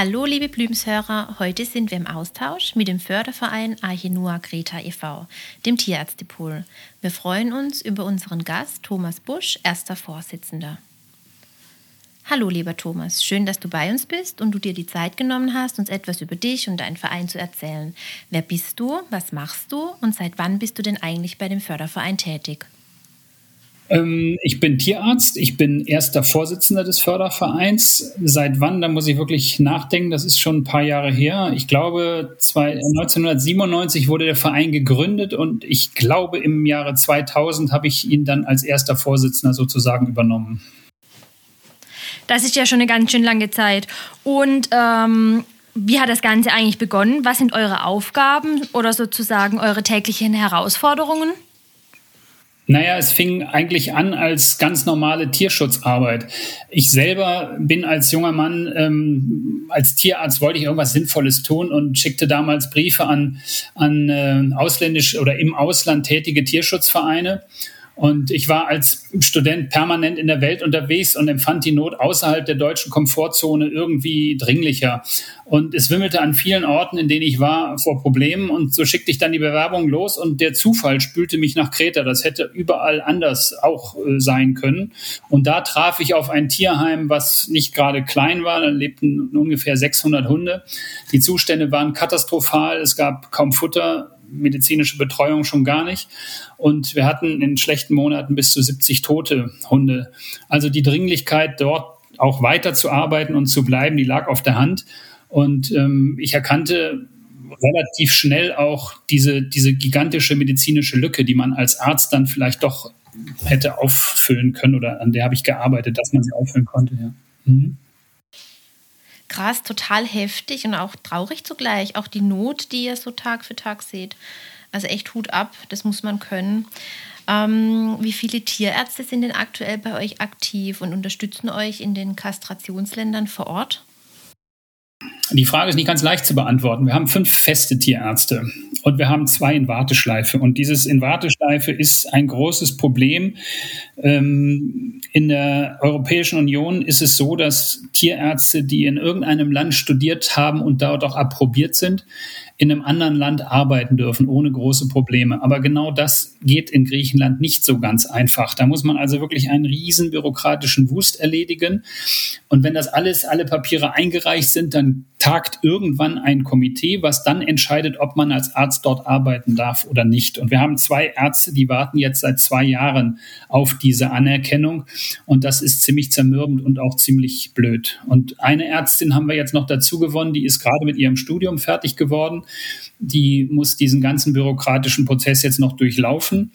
Hallo liebe Blümshörer, heute sind wir im Austausch mit dem Förderverein Archenua Greta e.V., dem Tierärztepool. Wir freuen uns über unseren Gast Thomas Busch, erster Vorsitzender. Hallo lieber Thomas, schön, dass du bei uns bist und du dir die Zeit genommen hast, uns etwas über dich und deinen Verein zu erzählen. Wer bist du, was machst du und seit wann bist du denn eigentlich bei dem Förderverein tätig? Ähm, ich bin Tierarzt, ich bin erster Vorsitzender des Fördervereins. Seit wann, da muss ich wirklich nachdenken, das ist schon ein paar Jahre her. Ich glaube, 1997 wurde der Verein gegründet und ich glaube, im Jahre 2000 habe ich ihn dann als erster Vorsitzender sozusagen übernommen. Das ist ja schon eine ganz schön lange Zeit. Und ähm, wie hat das Ganze eigentlich begonnen? Was sind eure Aufgaben oder sozusagen eure täglichen Herausforderungen? Naja, es fing eigentlich an als ganz normale Tierschutzarbeit. Ich selber bin als junger Mann, ähm, als Tierarzt wollte ich irgendwas Sinnvolles tun und schickte damals Briefe an, an äh, ausländisch oder im Ausland tätige Tierschutzvereine und ich war als Student permanent in der Welt unterwegs und empfand die Not außerhalb der deutschen Komfortzone irgendwie dringlicher. Und es wimmelte an vielen Orten, in denen ich war, vor Problemen. Und so schickte ich dann die Bewerbung los und der Zufall spülte mich nach Kreta. Das hätte überall anders auch äh, sein können. Und da traf ich auf ein Tierheim, was nicht gerade klein war. Da lebten ungefähr 600 Hunde. Die Zustände waren katastrophal. Es gab kaum Futter medizinische Betreuung schon gar nicht. Und wir hatten in schlechten Monaten bis zu 70 tote Hunde. Also die Dringlichkeit, dort auch weiterzuarbeiten und zu bleiben, die lag auf der Hand. Und ähm, ich erkannte relativ schnell auch diese, diese gigantische medizinische Lücke, die man als Arzt dann vielleicht doch hätte auffüllen können oder an der habe ich gearbeitet, dass man sie auffüllen konnte. Ja. Mhm krass, total heftig und auch traurig zugleich. Auch die Not, die ihr so Tag für Tag seht. Also echt Hut ab, das muss man können. Ähm, wie viele Tierärzte sind denn aktuell bei euch aktiv und unterstützen euch in den Kastrationsländern vor Ort? Die Frage ist nicht ganz leicht zu beantworten. Wir haben fünf feste Tierärzte und wir haben zwei in Warteschleife. Und dieses in Warteschleife ist ein großes Problem. Ähm, in der Europäischen Union ist es so, dass Tierärzte, die in irgendeinem Land studiert haben und dort auch approbiert sind, in einem anderen Land arbeiten dürfen, ohne große Probleme. Aber genau das geht in Griechenland nicht so ganz einfach. Da muss man also wirklich einen riesen bürokratischen Wust erledigen. Und wenn das alles, alle Papiere eingereicht sind, dann tagt irgendwann ein Komitee, was dann entscheidet, ob man als Arzt dort arbeiten darf oder nicht. Und wir haben zwei Ärzte, die warten jetzt seit zwei Jahren auf diese Anerkennung. Und das ist ziemlich zermürbend und auch ziemlich blöd. Und eine Ärztin haben wir jetzt noch dazu gewonnen, die ist gerade mit ihrem Studium fertig geworden. Die muss diesen ganzen bürokratischen Prozess jetzt noch durchlaufen.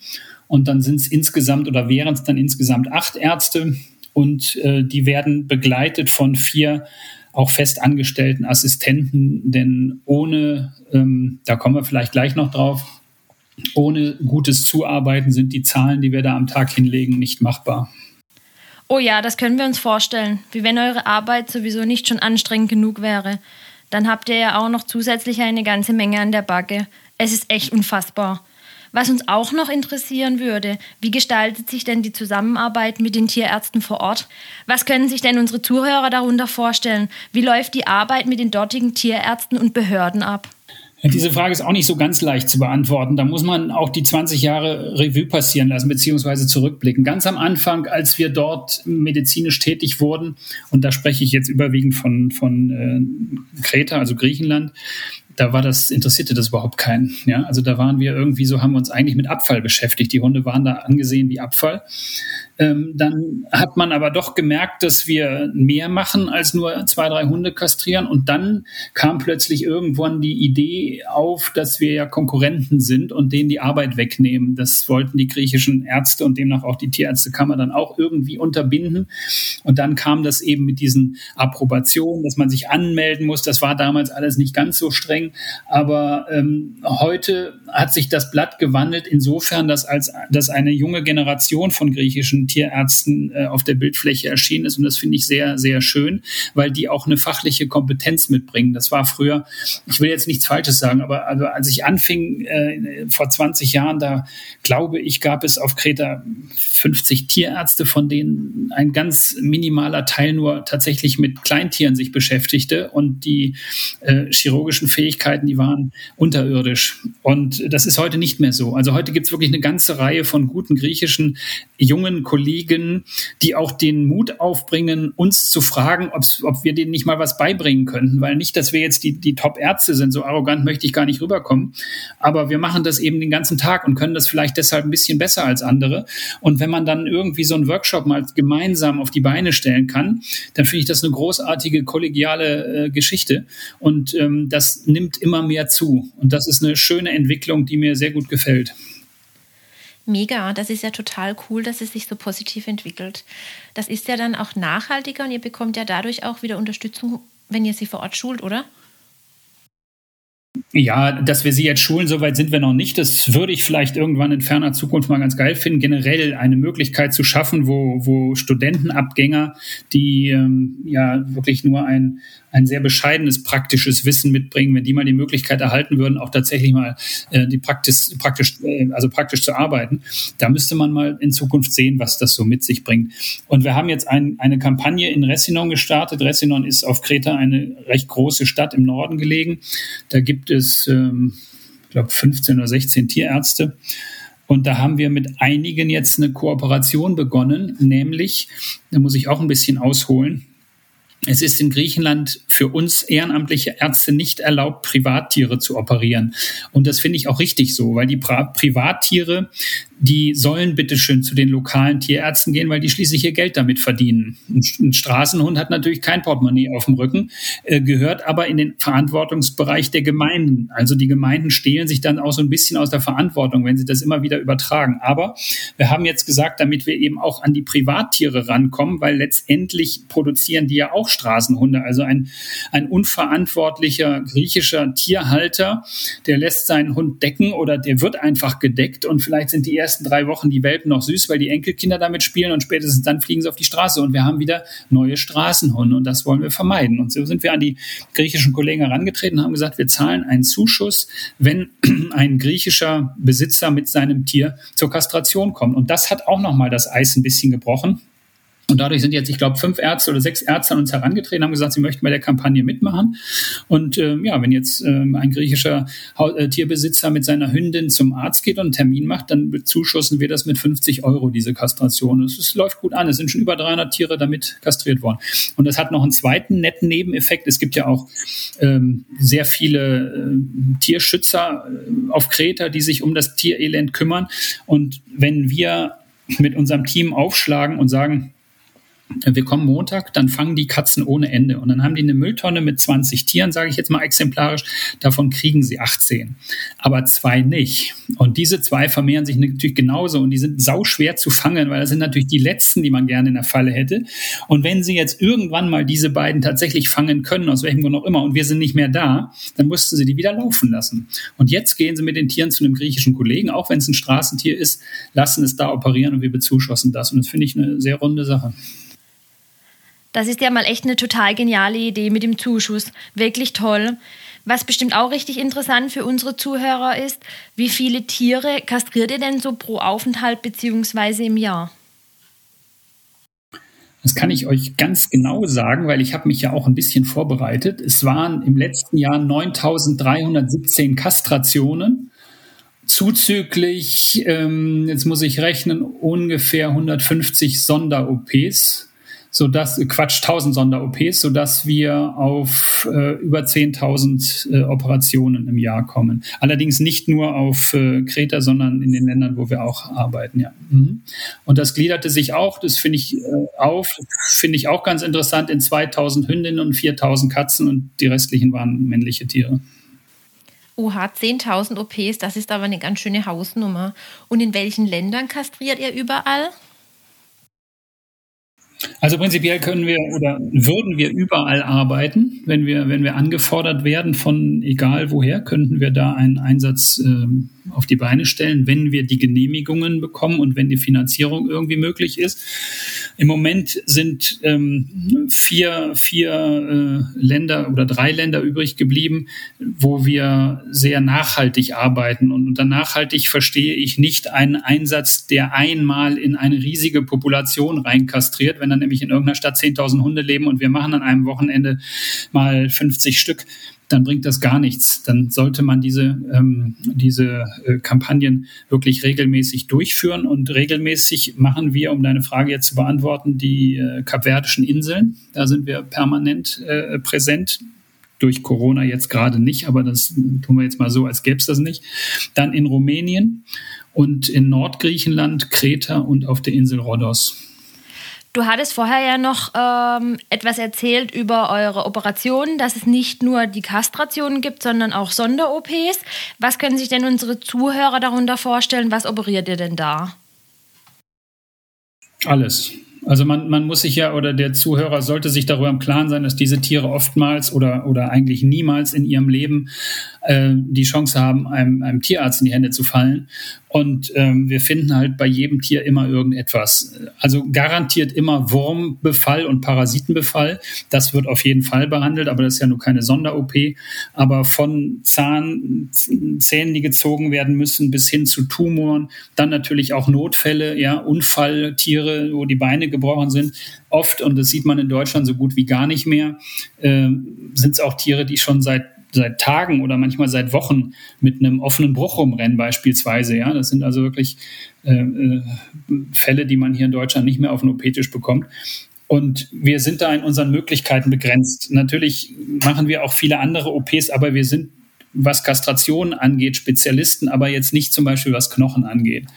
Und dann sind es insgesamt oder wären es dann insgesamt acht Ärzte. Und äh, die werden begleitet von vier auch fest angestellten Assistenten, denn ohne, ähm, da kommen wir vielleicht gleich noch drauf, ohne gutes Zuarbeiten sind die Zahlen, die wir da am Tag hinlegen, nicht machbar. Oh ja, das können wir uns vorstellen. Wie wenn eure Arbeit sowieso nicht schon anstrengend genug wäre. Dann habt ihr ja auch noch zusätzlich eine ganze Menge an der Backe. Es ist echt unfassbar. Was uns auch noch interessieren würde, wie gestaltet sich denn die Zusammenarbeit mit den Tierärzten vor Ort? Was können sich denn unsere Zuhörer darunter vorstellen? Wie läuft die Arbeit mit den dortigen Tierärzten und Behörden ab? Diese Frage ist auch nicht so ganz leicht zu beantworten. Da muss man auch die 20 Jahre Revue passieren lassen, beziehungsweise zurückblicken. Ganz am Anfang, als wir dort medizinisch tätig wurden, und da spreche ich jetzt überwiegend von, von äh, Kreta, also Griechenland, da war das, interessierte das überhaupt keinen. Ja, also da waren wir irgendwie so, haben wir uns eigentlich mit Abfall beschäftigt. Die Hunde waren da angesehen wie Abfall. Ähm, dann hat man aber doch gemerkt, dass wir mehr machen als nur zwei, drei Hunde kastrieren. Und dann kam plötzlich irgendwann die Idee auf, dass wir ja Konkurrenten sind und denen die Arbeit wegnehmen. Das wollten die griechischen Ärzte und demnach auch die Tierärztekammer dann auch irgendwie unterbinden. Und dann kam das eben mit diesen Approbationen, dass man sich anmelden muss. Das war damals alles nicht ganz so streng. Aber ähm, heute hat sich das Blatt gewandelt insofern, dass als dass eine junge Generation von griechischen Tierärzten äh, auf der Bildfläche erschienen ist. Und das finde ich sehr, sehr schön, weil die auch eine fachliche Kompetenz mitbringen. Das war früher, ich will jetzt nichts Falsches sagen, aber also als ich anfing äh, vor 20 Jahren, da glaube ich, gab es auf Kreta 50 Tierärzte, von denen ein ganz minimaler Teil nur tatsächlich mit Kleintieren sich beschäftigte und die äh, chirurgischen Fähigkeiten, die waren unterirdisch. Und das ist heute nicht mehr so. Also heute gibt es wirklich eine ganze Reihe von guten griechischen jungen Kollegen, die auch den Mut aufbringen, uns zu fragen, ob wir denen nicht mal was beibringen könnten. Weil nicht, dass wir jetzt die, die Top-Ärzte sind, so arrogant möchte ich gar nicht rüberkommen. Aber wir machen das eben den ganzen Tag und können das vielleicht deshalb ein bisschen besser als andere. Und wenn man dann irgendwie so einen Workshop mal gemeinsam auf die Beine stellen kann, dann finde ich das eine großartige kollegiale äh, Geschichte. Und ähm, das nimmt immer mehr zu. Und das ist eine schöne Entwicklung, die mir sehr gut gefällt. Mega, das ist ja total cool, dass es sich so positiv entwickelt. Das ist ja dann auch nachhaltiger und ihr bekommt ja dadurch auch wieder Unterstützung, wenn ihr sie vor Ort schult, oder? Ja, dass wir sie jetzt schulen, soweit sind wir noch nicht. Das würde ich vielleicht irgendwann in ferner Zukunft mal ganz geil finden, generell eine Möglichkeit zu schaffen, wo, wo Studentenabgänger, die ähm, ja wirklich nur ein, ein sehr bescheidenes praktisches Wissen mitbringen, wenn die mal die Möglichkeit erhalten würden, auch tatsächlich mal äh, die praktisch, praktisch, äh, also praktisch zu arbeiten, da müsste man mal in Zukunft sehen, was das so mit sich bringt. Und wir haben jetzt ein, eine Kampagne in Ressinon gestartet. Ressinon ist auf Kreta eine recht große Stadt im Norden gelegen. Da gibt es, ähm, ich glaube, 15 oder 16 Tierärzte. Und da haben wir mit einigen jetzt eine Kooperation begonnen, nämlich, da muss ich auch ein bisschen ausholen, es ist in Griechenland für uns ehrenamtliche Ärzte nicht erlaubt, Privattiere zu operieren. Und das finde ich auch richtig so, weil die Pri Privattiere, die sollen bitteschön zu den lokalen Tierärzten gehen, weil die schließlich ihr Geld damit verdienen. Ein Straßenhund hat natürlich kein Portemonnaie auf dem Rücken, äh, gehört aber in den Verantwortungsbereich der Gemeinden. Also die Gemeinden stehlen sich dann auch so ein bisschen aus der Verantwortung, wenn sie das immer wieder übertragen. Aber wir haben jetzt gesagt, damit wir eben auch an die Privattiere rankommen, weil letztendlich produzieren die ja auch Straßenhunde. Also ein, ein unverantwortlicher griechischer Tierhalter, der lässt seinen Hund decken oder der wird einfach gedeckt und vielleicht sind die ersten drei Wochen die Welpen noch süß, weil die Enkelkinder damit spielen und spätestens dann fliegen sie auf die Straße und wir haben wieder neue Straßenhunde und das wollen wir vermeiden. Und so sind wir an die griechischen Kollegen herangetreten und haben gesagt, wir zahlen einen Zuschuss, wenn ein griechischer Besitzer mit seinem Tier zur Kastration kommt. Und das hat auch nochmal das Eis ein bisschen gebrochen. Und dadurch sind jetzt, ich glaube, fünf Ärzte oder sechs Ärzte an uns herangetreten, haben gesagt, sie möchten bei der Kampagne mitmachen. Und ähm, ja, wenn jetzt ähm, ein griechischer äh, Tierbesitzer mit seiner Hündin zum Arzt geht und einen Termin macht, dann bezuschussen wir das mit 50 Euro, diese Kastration. Es läuft gut an. Es sind schon über 300 Tiere damit kastriert worden. Und das hat noch einen zweiten netten Nebeneffekt. Es gibt ja auch ähm, sehr viele äh, Tierschützer auf Kreta, die sich um das Tierelend kümmern. Und wenn wir mit unserem Team aufschlagen und sagen, wir kommen Montag, dann fangen die Katzen ohne Ende. Und dann haben die eine Mülltonne mit 20 Tieren, sage ich jetzt mal exemplarisch. Davon kriegen sie 18. Aber zwei nicht. Und diese zwei vermehren sich natürlich genauso. Und die sind sau schwer zu fangen, weil das sind natürlich die letzten, die man gerne in der Falle hätte. Und wenn sie jetzt irgendwann mal diese beiden tatsächlich fangen können, aus welchem Grund auch immer, und wir sind nicht mehr da, dann mussten sie die wieder laufen lassen. Und jetzt gehen sie mit den Tieren zu einem griechischen Kollegen, auch wenn es ein Straßentier ist, lassen es da operieren und wir bezuschussen das. Und das finde ich eine sehr runde Sache. Das ist ja mal echt eine total geniale Idee mit dem Zuschuss. Wirklich toll. Was bestimmt auch richtig interessant für unsere Zuhörer ist, wie viele Tiere kastriert ihr denn so pro Aufenthalt bzw. im Jahr? Das kann ich euch ganz genau sagen, weil ich habe mich ja auch ein bisschen vorbereitet. Es waren im letzten Jahr 9.317 Kastrationen, zuzüglich, ähm, jetzt muss ich rechnen, ungefähr 150 Sonder-OPs sodass, Quatsch, 1000 Sonder-OPs, sodass wir auf äh, über 10.000 äh, Operationen im Jahr kommen. Allerdings nicht nur auf äh, Kreta, sondern in den Ländern, wo wir auch arbeiten, ja. Mhm. Und das gliederte sich auch, das finde ich äh, auf, finde ich auch ganz interessant, in 2000 Hündinnen und 4000 Katzen und die restlichen waren männliche Tiere. Oha, 10.000 OPs, das ist aber eine ganz schöne Hausnummer. Und in welchen Ländern kastriert ihr überall? Also prinzipiell können wir oder würden wir überall arbeiten, wenn wir, wenn wir angefordert werden von egal woher, könnten wir da einen Einsatz äh, auf die Beine stellen, wenn wir die Genehmigungen bekommen und wenn die Finanzierung irgendwie möglich ist. Im Moment sind ähm, vier, vier äh, Länder oder drei Länder übrig geblieben, wo wir sehr nachhaltig arbeiten. Und unter nachhaltig verstehe ich nicht einen Einsatz, der einmal in eine riesige Population reinkastriert, wenn dann nämlich in irgendeiner Stadt 10.000 Hunde leben und wir machen an einem Wochenende mal 50 Stück dann bringt das gar nichts. Dann sollte man diese, ähm, diese äh, Kampagnen wirklich regelmäßig durchführen. Und regelmäßig machen wir, um deine Frage jetzt zu beantworten, die äh, Kapverdischen Inseln. Da sind wir permanent äh, präsent. Durch Corona jetzt gerade nicht, aber das tun wir jetzt mal so, als gäbe es das nicht. Dann in Rumänien und in Nordgriechenland, Kreta und auf der Insel Rhodos. Du hattest vorher ja noch ähm, etwas erzählt über eure Operationen, dass es nicht nur die Kastrationen gibt, sondern auch Sonder-OPs. Was können sich denn unsere Zuhörer darunter vorstellen? Was operiert ihr denn da? Alles. Also man, man muss sich ja oder der Zuhörer sollte sich darüber im Klaren sein, dass diese Tiere oftmals oder, oder eigentlich niemals in ihrem Leben äh, die Chance haben, einem, einem Tierarzt in die Hände zu fallen. Und ähm, wir finden halt bei jedem Tier immer irgendetwas. Also garantiert immer Wurmbefall und Parasitenbefall. Das wird auf jeden Fall behandelt, aber das ist ja nur keine Sonder-OP. Aber von Zahn, Zähnen, die gezogen werden müssen, bis hin zu Tumoren, dann natürlich auch Notfälle, ja, Unfalltiere, wo die Beine gebrochen sind. Oft, und das sieht man in Deutschland so gut wie gar nicht mehr, äh, sind es auch Tiere, die schon seit seit Tagen oder manchmal seit Wochen mit einem offenen Bruch rumrennen beispielsweise. Ja, das sind also wirklich äh, äh, Fälle, die man hier in Deutschland nicht mehr auf den OP-Tisch bekommt. Und wir sind da in unseren Möglichkeiten begrenzt. Natürlich machen wir auch viele andere OPs, aber wir sind was Kastration angeht, Spezialisten, aber jetzt nicht zum Beispiel was Knochen angeht.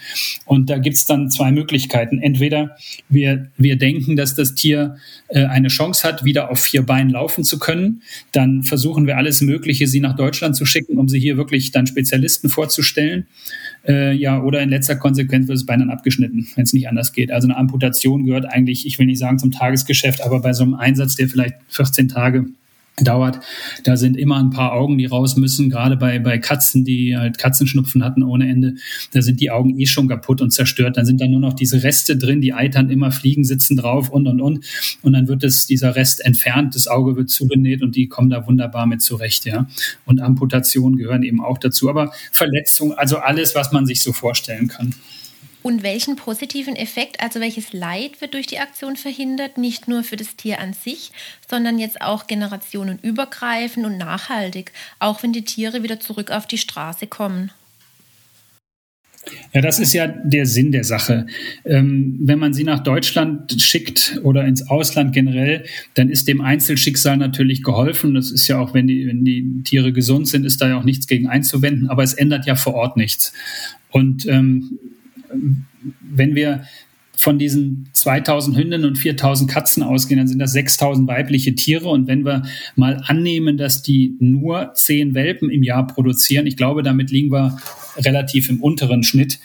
Und da gibt's dann zwei Möglichkeiten. Entweder wir, wir denken, dass das Tier äh, eine Chance hat, wieder auf vier Beinen laufen zu können. Dann versuchen wir alles Mögliche, sie nach Deutschland zu schicken, um sie hier wirklich dann Spezialisten vorzustellen. Äh, ja, oder in letzter Konsequenz wird das Bein dann abgeschnitten, wenn es nicht anders geht. Also eine Amputation gehört eigentlich, ich will nicht sagen zum Tagesgeschäft, aber bei so einem Einsatz, der vielleicht 14 Tage dauert. Da sind immer ein paar Augen, die raus müssen, gerade bei, bei Katzen, die halt Katzenschnupfen hatten ohne Ende. Da sind die Augen eh schon kaputt und zerstört. Dann sind da nur noch diese Reste drin, die eitern immer, fliegen, sitzen drauf und, und, und. Und dann wird es, dieser Rest entfernt, das Auge wird zugenäht und die kommen da wunderbar mit zurecht, ja. Und Amputationen gehören eben auch dazu. Aber Verletzung, also alles, was man sich so vorstellen kann. Und welchen positiven Effekt, also welches Leid wird durch die Aktion verhindert, nicht nur für das Tier an sich, sondern jetzt auch generationenübergreifend und nachhaltig, auch wenn die Tiere wieder zurück auf die Straße kommen? Ja, das ist ja der Sinn der Sache. Ähm, wenn man sie nach Deutschland schickt oder ins Ausland generell, dann ist dem Einzelschicksal natürlich geholfen. Das ist ja auch, wenn die, wenn die Tiere gesund sind, ist da ja auch nichts gegen einzuwenden, aber es ändert ja vor Ort nichts. Und ähm, wenn wir von diesen 2000 Hündinnen und 4000 Katzen ausgehen, dann sind das 6000 weibliche Tiere. Und wenn wir mal annehmen, dass die nur 10 Welpen im Jahr produzieren, ich glaube, damit liegen wir relativ im unteren Schnitt,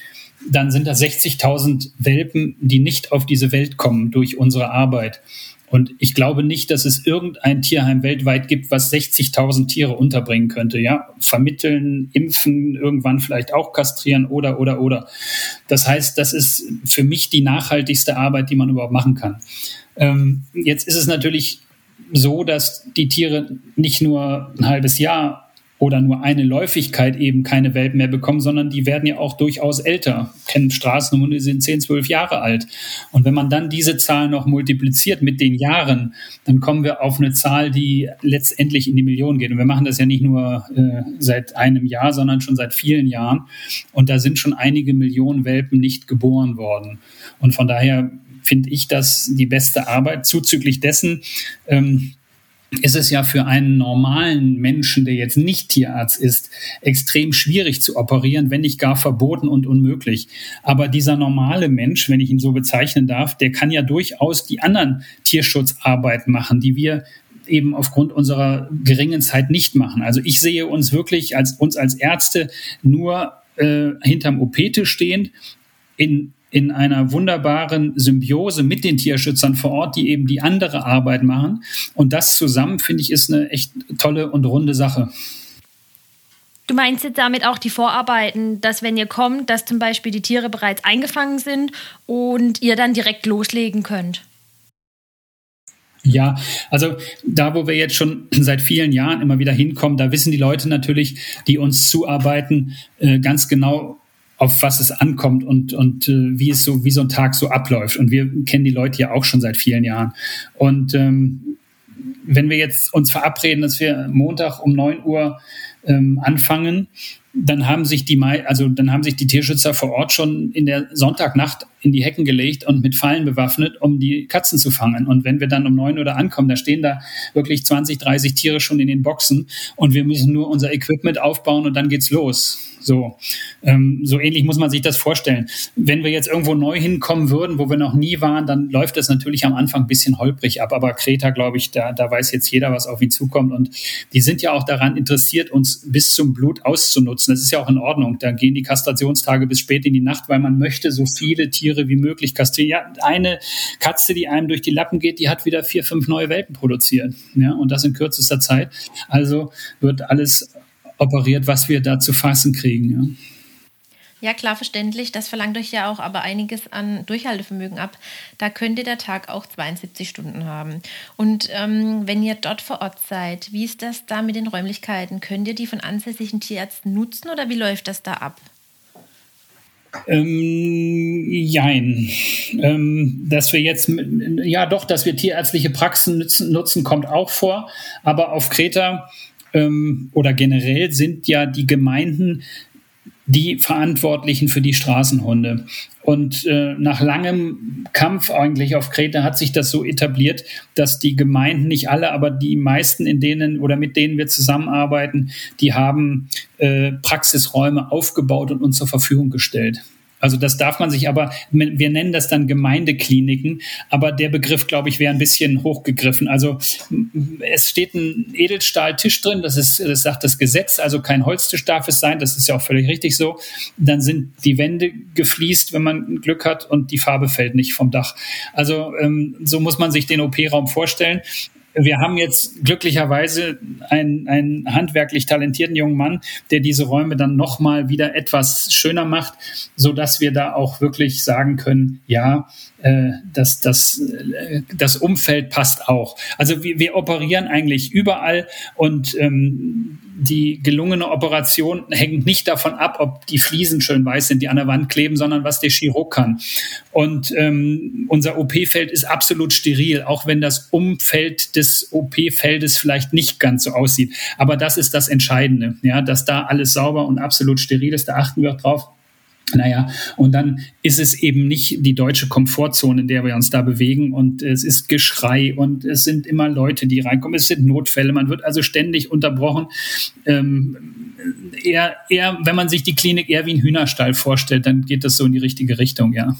dann sind das 60.000 Welpen, die nicht auf diese Welt kommen durch unsere Arbeit. Und ich glaube nicht, dass es irgendein Tierheim weltweit gibt, was 60.000 Tiere unterbringen könnte. Ja, vermitteln, impfen, irgendwann vielleicht auch kastrieren oder, oder, oder. Das heißt, das ist für mich die nachhaltigste Arbeit, die man überhaupt machen kann. Ähm, jetzt ist es natürlich so, dass die Tiere nicht nur ein halbes Jahr oder nur eine Läufigkeit eben keine Welpen mehr bekommen, sondern die werden ja auch durchaus älter, kennen Straßenhunde, sind 10, 12 Jahre alt. Und wenn man dann diese Zahl noch multipliziert mit den Jahren, dann kommen wir auf eine Zahl, die letztendlich in die Millionen geht. Und wir machen das ja nicht nur äh, seit einem Jahr, sondern schon seit vielen Jahren. Und da sind schon einige Millionen Welpen nicht geboren worden. Und von daher finde ich das die beste Arbeit. Zuzüglich dessen ähm, ist es ja für einen normalen Menschen, der jetzt nicht Tierarzt ist, extrem schwierig zu operieren, wenn nicht gar verboten und unmöglich. Aber dieser normale Mensch, wenn ich ihn so bezeichnen darf, der kann ja durchaus die anderen Tierschutzarbeit machen, die wir eben aufgrund unserer geringen Zeit nicht machen. Also ich sehe uns wirklich als uns als Ärzte nur äh, hinterm OP-Tisch stehend in in einer wunderbaren Symbiose mit den Tierschützern vor Ort, die eben die andere Arbeit machen. Und das zusammen, finde ich, ist eine echt tolle und runde Sache. Du meinst jetzt damit auch die Vorarbeiten, dass wenn ihr kommt, dass zum Beispiel die Tiere bereits eingefangen sind und ihr dann direkt loslegen könnt? Ja, also da, wo wir jetzt schon seit vielen Jahren immer wieder hinkommen, da wissen die Leute natürlich, die uns zuarbeiten, äh, ganz genau, auf was es ankommt und, und äh, wie es so, wie so ein Tag so abläuft. Und wir kennen die Leute ja auch schon seit vielen Jahren. Und ähm, wenn wir jetzt uns verabreden, dass wir Montag um neun Uhr ähm, anfangen, dann haben sich die also dann haben sich die Tierschützer vor Ort schon in der Sonntagnacht in die Hecken gelegt und mit Fallen bewaffnet, um die Katzen zu fangen. Und wenn wir dann um neun Uhr ankommen, da stehen da wirklich 20, 30 Tiere schon in den Boxen und wir müssen nur unser Equipment aufbauen und dann geht's los. So, ähm, so ähnlich muss man sich das vorstellen. Wenn wir jetzt irgendwo neu hinkommen würden, wo wir noch nie waren, dann läuft das natürlich am Anfang ein bisschen holprig ab. Aber Kreta, glaube ich, da, da weiß jetzt jeder, was auf ihn zukommt. Und die sind ja auch daran interessiert, uns bis zum Blut auszunutzen. Das ist ja auch in Ordnung. Da gehen die Kastrationstage bis spät in die Nacht, weil man möchte so viele Tiere wie möglich kastrieren. Ja, eine Katze, die einem durch die Lappen geht, die hat wieder vier, fünf neue Welpen produziert. Ja, und das in kürzester Zeit. Also wird alles operiert, was wir da zu fassen kriegen. Ja. Ja, klar, verständlich. Das verlangt euch ja auch aber einiges an Durchhaltevermögen ab. Da könnte der Tag auch 72 Stunden haben. Und ähm, wenn ihr dort vor Ort seid, wie ist das da mit den Räumlichkeiten? Könnt ihr die von ansässigen Tierärzten nutzen oder wie läuft das da ab? Ähm, jein. Ähm, dass wir jetzt, ja doch, dass wir tierärztliche Praxen nutzen, nutzen kommt auch vor. Aber auf Kreta ähm, oder generell sind ja die Gemeinden die Verantwortlichen für die Straßenhunde. Und äh, nach langem Kampf eigentlich auf Kreta hat sich das so etabliert, dass die Gemeinden, nicht alle, aber die meisten, in denen oder mit denen wir zusammenarbeiten, die haben äh, Praxisräume aufgebaut und uns zur Verfügung gestellt. Also das darf man sich aber, wir nennen das dann Gemeindekliniken, aber der Begriff, glaube ich, wäre ein bisschen hochgegriffen. Also es steht ein Edelstahltisch drin, das ist, das sagt das Gesetz, also kein Holztisch darf es sein, das ist ja auch völlig richtig so. Dann sind die Wände gefliest, wenn man Glück hat und die Farbe fällt nicht vom Dach. Also ähm, so muss man sich den OP-Raum vorstellen wir haben jetzt glücklicherweise einen, einen handwerklich talentierten jungen Mann, der diese Räume dann nochmal wieder etwas schöner macht, so dass wir da auch wirklich sagen können, ja, äh, das, das, äh, das Umfeld passt auch. Also wir, wir operieren eigentlich überall und ähm, die gelungene Operation hängt nicht davon ab, ob die Fliesen schön weiß sind, die an der Wand kleben, sondern was der Chirurg kann. Und ähm, unser OP-Feld ist absolut steril, auch wenn das Umfeld des OP-Feldes vielleicht nicht ganz so aussieht. Aber das ist das Entscheidende, ja, dass da alles sauber und absolut steril ist. Da achten wir auch drauf. Naja, und dann ist es eben nicht die deutsche Komfortzone, in der wir uns da bewegen. Und es ist Geschrei und es sind immer Leute, die reinkommen. Es sind Notfälle. Man wird also ständig unterbrochen. Ähm, eher, eher, wenn man sich die Klinik eher wie ein Hühnerstall vorstellt, dann geht das so in die richtige Richtung, ja.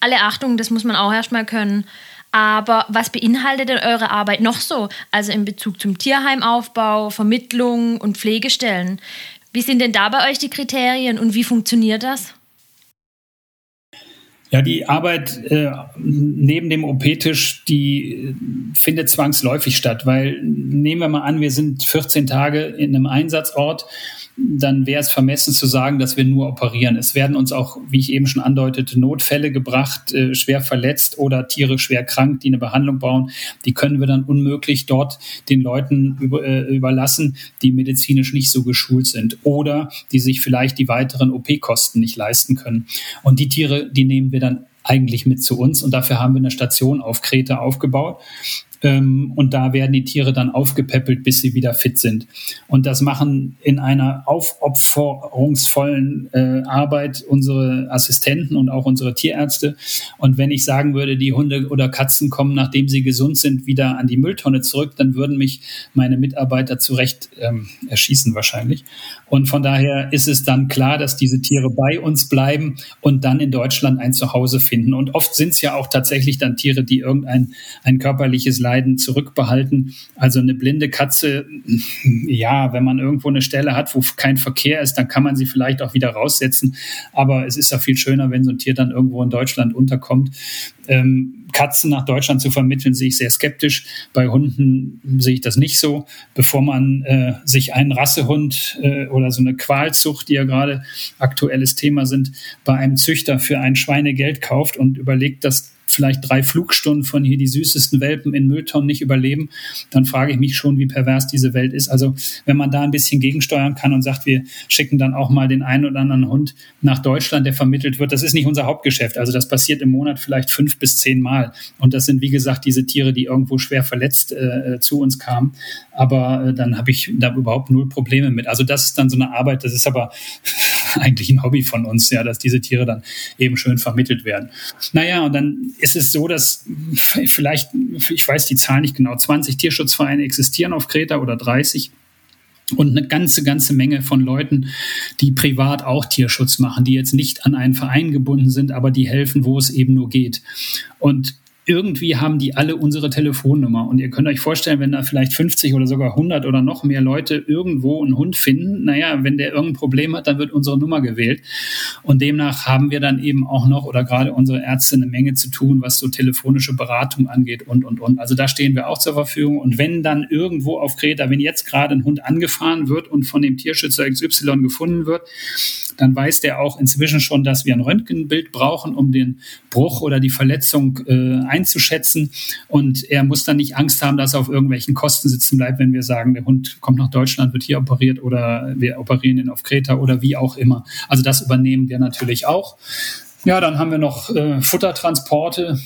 Alle Achtung, das muss man auch erstmal können. Aber was beinhaltet denn eure Arbeit noch so? Also in Bezug zum Tierheimaufbau, Vermittlung und Pflegestellen. Wie sind denn da bei euch die Kriterien und wie funktioniert das? Ja, die Arbeit äh, neben dem OP-Tisch, die äh, findet zwangsläufig statt, weil nehmen wir mal an, wir sind 14 Tage in einem Einsatzort dann wäre es vermessen zu sagen, dass wir nur operieren. Es werden uns auch, wie ich eben schon andeutete, Notfälle gebracht, äh, schwer verletzt oder Tiere schwer krank, die eine Behandlung brauchen. Die können wir dann unmöglich dort den Leuten über, äh, überlassen, die medizinisch nicht so geschult sind oder die sich vielleicht die weiteren OP-Kosten nicht leisten können. Und die Tiere, die nehmen wir dann eigentlich mit zu uns und dafür haben wir eine Station auf Kreta aufgebaut. Ähm, und da werden die Tiere dann aufgepäppelt, bis sie wieder fit sind. Und das machen in einer aufopferungsvollen äh, Arbeit unsere Assistenten und auch unsere Tierärzte. Und wenn ich sagen würde, die Hunde oder Katzen kommen, nachdem sie gesund sind, wieder an die Mülltonne zurück, dann würden mich meine Mitarbeiter zu Recht ähm, erschießen wahrscheinlich. Und von daher ist es dann klar, dass diese Tiere bei uns bleiben und dann in Deutschland ein Zuhause finden. Und oft sind es ja auch tatsächlich dann Tiere, die irgendein ein körperliches Leiden zurückbehalten. Also eine blinde Katze, ja, wenn man irgendwo eine Stelle hat, wo kein Verkehr ist, dann kann man sie vielleicht auch wieder raussetzen. Aber es ist ja viel schöner, wenn so ein Tier dann irgendwo in Deutschland unterkommt. Ähm, Katzen nach Deutschland zu vermitteln, sehe ich sehr skeptisch. Bei Hunden sehe ich das nicht so. Bevor man äh, sich einen Rassehund äh, oder so eine Qualzucht, die ja gerade aktuelles Thema sind, bei einem Züchter für ein Schweinegeld kauft und überlegt, dass vielleicht drei Flugstunden von hier die süßesten Welpen in Mülltonnen nicht überleben, dann frage ich mich schon, wie pervers diese Welt ist. Also wenn man da ein bisschen gegensteuern kann und sagt, wir schicken dann auch mal den einen oder anderen Hund nach Deutschland, der vermittelt wird, das ist nicht unser Hauptgeschäft. Also das passiert im Monat vielleicht fünf bis zehn Mal. Und das sind, wie gesagt, diese Tiere, die irgendwo schwer verletzt äh, zu uns kamen. Aber äh, dann habe ich da überhaupt null Probleme mit. Also das ist dann so eine Arbeit, das ist aber eigentlich ein Hobby von uns, ja, dass diese Tiere dann eben schön vermittelt werden. Naja, und dann ist es so, dass vielleicht, ich weiß die Zahl nicht genau, 20 Tierschutzvereine existieren auf Kreta oder 30 und eine ganze, ganze Menge von Leuten, die privat auch Tierschutz machen, die jetzt nicht an einen Verein gebunden sind, aber die helfen, wo es eben nur geht. Und irgendwie haben die alle unsere Telefonnummer. Und ihr könnt euch vorstellen, wenn da vielleicht 50 oder sogar 100 oder noch mehr Leute irgendwo einen Hund finden, naja, wenn der irgendein Problem hat, dann wird unsere Nummer gewählt. Und demnach haben wir dann eben auch noch oder gerade unsere Ärzte eine Menge zu tun, was so telefonische Beratung angeht und, und, und. Also da stehen wir auch zur Verfügung. Und wenn dann irgendwo auf Kreta, wenn jetzt gerade ein Hund angefahren wird und von dem Tierschützer XY gefunden wird, dann weiß der auch inzwischen schon, dass wir ein Röntgenbild brauchen, um den Bruch oder die Verletzung äh, einzuschätzen. Und er muss dann nicht Angst haben, dass er auf irgendwelchen Kosten sitzen bleibt, wenn wir sagen, der Hund kommt nach Deutschland, wird hier operiert oder wir operieren ihn auf Kreta oder wie auch immer. Also das übernehmen wir natürlich auch. Ja, dann haben wir noch äh, Futtertransporte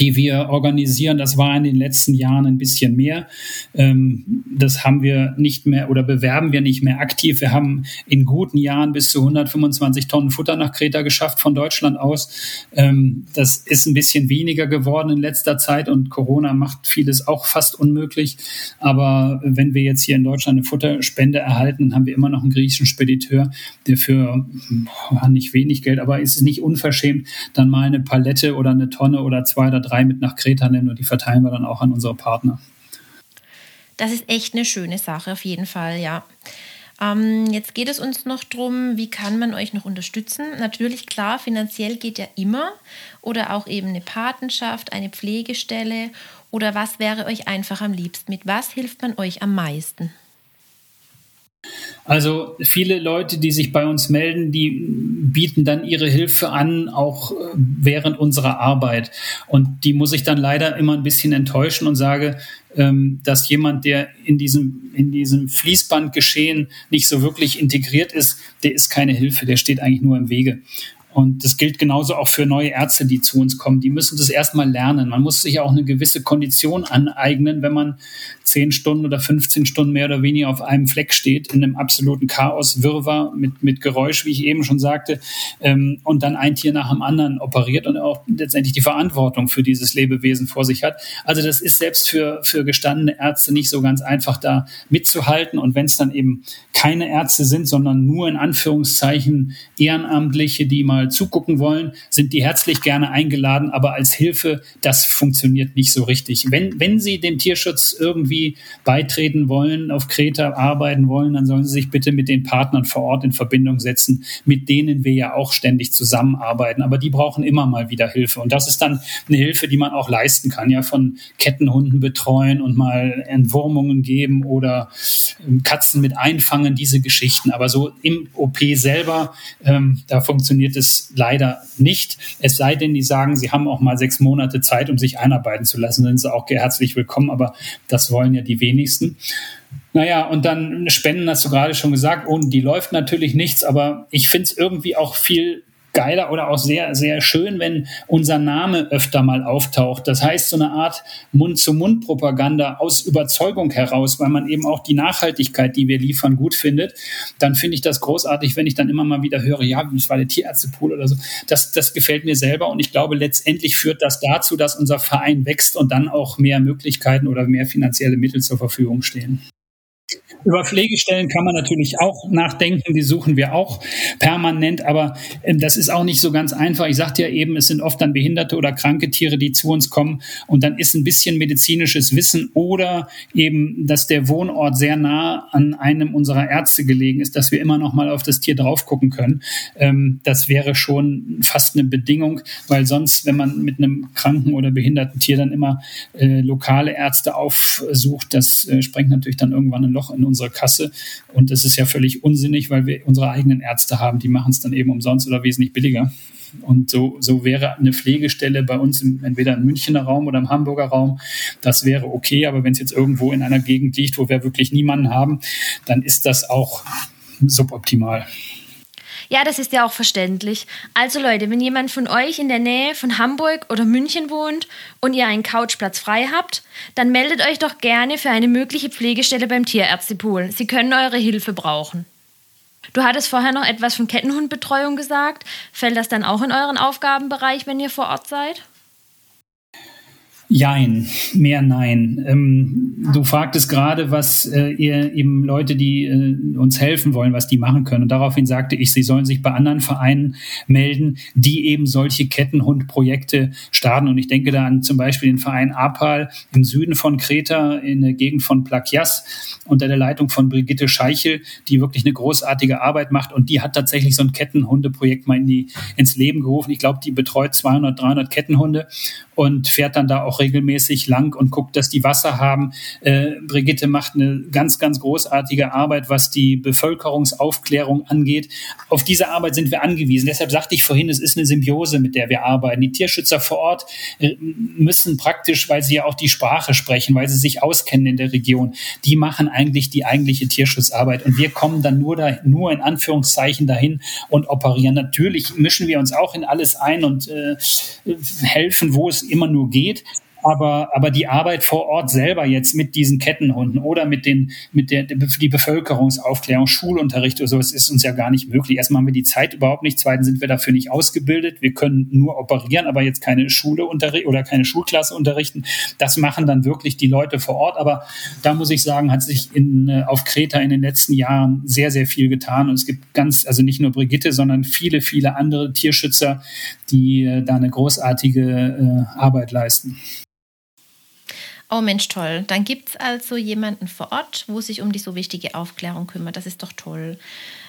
die wir organisieren. Das war in den letzten Jahren ein bisschen mehr. Ähm, das haben wir nicht mehr oder bewerben wir nicht mehr aktiv. Wir haben in guten Jahren bis zu 125 Tonnen Futter nach Kreta geschafft von Deutschland aus. Ähm, das ist ein bisschen weniger geworden in letzter Zeit und Corona macht vieles auch fast unmöglich. Aber wenn wir jetzt hier in Deutschland eine Futterspende erhalten, dann haben wir immer noch einen griechischen Spediteur, der für nicht wenig Geld, aber ist nicht unverschämt, dann mal eine Palette oder eine Tonne oder zwei oder drei mit nach Kreta nimmt und die verteilen wir dann auch an unsere Partner. Das ist echt eine schöne Sache, auf jeden Fall, ja. Ähm, jetzt geht es uns noch darum, wie kann man euch noch unterstützen? Natürlich, klar, finanziell geht ja immer. Oder auch eben eine Patenschaft, eine Pflegestelle. Oder was wäre euch einfach am liebsten? Mit was hilft man euch am meisten? Also viele Leute, die sich bei uns melden, die bieten dann ihre Hilfe an, auch äh, während unserer Arbeit. Und die muss ich dann leider immer ein bisschen enttäuschen und sage, ähm, dass jemand, der in diesem, in diesem Fließbandgeschehen nicht so wirklich integriert ist, der ist keine Hilfe, der steht eigentlich nur im Wege. Und das gilt genauso auch für neue Ärzte, die zu uns kommen. Die müssen das erstmal lernen. Man muss sich auch eine gewisse Kondition aneignen, wenn man zehn Stunden oder 15 Stunden mehr oder weniger auf einem Fleck steht, in einem absoluten Chaos, Wirrwarr mit, mit Geräusch, wie ich eben schon sagte, ähm, und dann ein Tier nach dem anderen operiert und auch letztendlich die Verantwortung für dieses Lebewesen vor sich hat. Also das ist selbst für, für gestandene Ärzte nicht so ganz einfach, da mitzuhalten. Und wenn es dann eben keine Ärzte sind, sondern nur in Anführungszeichen Ehrenamtliche, die mal zugucken wollen, sind die herzlich gerne eingeladen, aber als Hilfe, das funktioniert nicht so richtig. Wenn, wenn Sie dem Tierschutz irgendwie beitreten wollen, auf Kreta arbeiten wollen, dann sollen Sie sich bitte mit den Partnern vor Ort in Verbindung setzen, mit denen wir ja auch ständig zusammenarbeiten. Aber die brauchen immer mal wieder Hilfe. Und das ist dann eine Hilfe, die man auch leisten kann, ja, von Kettenhunden betreuen und mal Entwurmungen geben oder ähm, Katzen mit einfangen, diese Geschichten. Aber so im OP selber, ähm, da funktioniert es leider nicht. Es sei denn, die sagen, sie haben auch mal sechs Monate Zeit, um sich einarbeiten zu lassen, dann sind sie auch herzlich willkommen, aber das wollen ja die wenigsten. Naja, und dann Spenden, hast du gerade schon gesagt, und die läuft natürlich nichts, aber ich finde es irgendwie auch viel geiler oder auch sehr, sehr schön, wenn unser Name öfter mal auftaucht. Das heißt, so eine Art Mund-zu-Mund-Propaganda aus Überzeugung heraus, weil man eben auch die Nachhaltigkeit, die wir liefern, gut findet. Dann finde ich das großartig, wenn ich dann immer mal wieder höre, ja, das war der Tierärztepool oder so. Das, das gefällt mir selber und ich glaube, letztendlich führt das dazu, dass unser Verein wächst und dann auch mehr Möglichkeiten oder mehr finanzielle Mittel zur Verfügung stehen. Über Pflegestellen kann man natürlich auch nachdenken, die suchen wir auch permanent, aber ähm, das ist auch nicht so ganz einfach. Ich sagte ja eben, es sind oft dann behinderte oder kranke Tiere, die zu uns kommen und dann ist ein bisschen medizinisches Wissen oder eben, dass der Wohnort sehr nah an einem unserer Ärzte gelegen ist, dass wir immer noch mal auf das Tier drauf gucken können. Ähm, das wäre schon fast eine Bedingung, weil sonst, wenn man mit einem kranken oder behinderten Tier dann immer äh, lokale Ärzte aufsucht, das äh, sprengt natürlich dann irgendwann ein Loch in unserer Kasse. Und das ist ja völlig unsinnig, weil wir unsere eigenen Ärzte haben, die machen es dann eben umsonst oder wesentlich billiger. Und so, so wäre eine Pflegestelle bei uns im, entweder im Münchner Raum oder im Hamburger Raum, das wäre okay. Aber wenn es jetzt irgendwo in einer Gegend liegt, wo wir wirklich niemanden haben, dann ist das auch suboptimal. Ja, das ist ja auch verständlich. Also Leute, wenn jemand von euch in der Nähe von Hamburg oder München wohnt und ihr einen Couchplatz frei habt, dann meldet euch doch gerne für eine mögliche Pflegestelle beim Tierärztepool. Sie können eure Hilfe brauchen. Du hattest vorher noch etwas von Kettenhundbetreuung gesagt. Fällt das dann auch in euren Aufgabenbereich, wenn ihr vor Ort seid? Jein, mehr nein. Ähm, du fragtest gerade, was äh, ihr eben Leute, die äh, uns helfen wollen, was die machen können. Und daraufhin sagte ich, sie sollen sich bei anderen Vereinen melden, die eben solche Kettenhundprojekte starten. Und ich denke da an zum Beispiel den Verein APAL im Süden von Kreta, in der Gegend von Plakias, unter der Leitung von Brigitte Scheichel, die wirklich eine großartige Arbeit macht. Und die hat tatsächlich so ein Kettenhundeprojekt mal in die, ins Leben gerufen. Ich glaube, die betreut 200, 300 Kettenhunde und fährt dann da auch regelmäßig lang und guckt, dass die Wasser haben. Äh, Brigitte macht eine ganz, ganz großartige Arbeit, was die Bevölkerungsaufklärung angeht. Auf diese Arbeit sind wir angewiesen. Deshalb sagte ich vorhin, es ist eine Symbiose, mit der wir arbeiten. Die Tierschützer vor Ort äh, müssen praktisch, weil sie ja auch die Sprache sprechen, weil sie sich auskennen in der Region, die machen eigentlich die eigentliche Tierschutzarbeit. Und wir kommen dann nur, da, nur in Anführungszeichen dahin und operieren. Natürlich mischen wir uns auch in alles ein und äh, helfen, wo es immer nur geht aber, aber die Arbeit vor Ort selber jetzt mit diesen Kettenhunden oder mit den, mit der, die Bevölkerungsaufklärung, Schulunterricht oder sowas ist uns ja gar nicht möglich. Erstmal haben wir die Zeit überhaupt nicht. Zweitens sind wir dafür nicht ausgebildet. Wir können nur operieren, aber jetzt keine Schule unterrichten oder keine Schulklasse unterrichten. Das machen dann wirklich die Leute vor Ort. Aber da muss ich sagen, hat sich in, äh, auf Kreta in den letzten Jahren sehr, sehr viel getan. Und es gibt ganz, also nicht nur Brigitte, sondern viele, viele andere Tierschützer, die äh, da eine großartige äh, Arbeit leisten. Oh Mensch, toll. Dann gibt es also jemanden vor Ort, wo sich um die so wichtige Aufklärung kümmert. Das ist doch toll.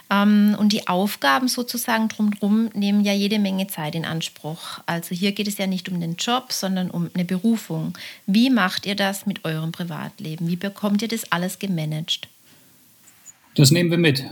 Ähm, und die Aufgaben sozusagen drumherum nehmen ja jede Menge Zeit in Anspruch. Also hier geht es ja nicht um den Job, sondern um eine Berufung. Wie macht ihr das mit eurem Privatleben? Wie bekommt ihr das alles gemanagt? Das nehmen wir mit.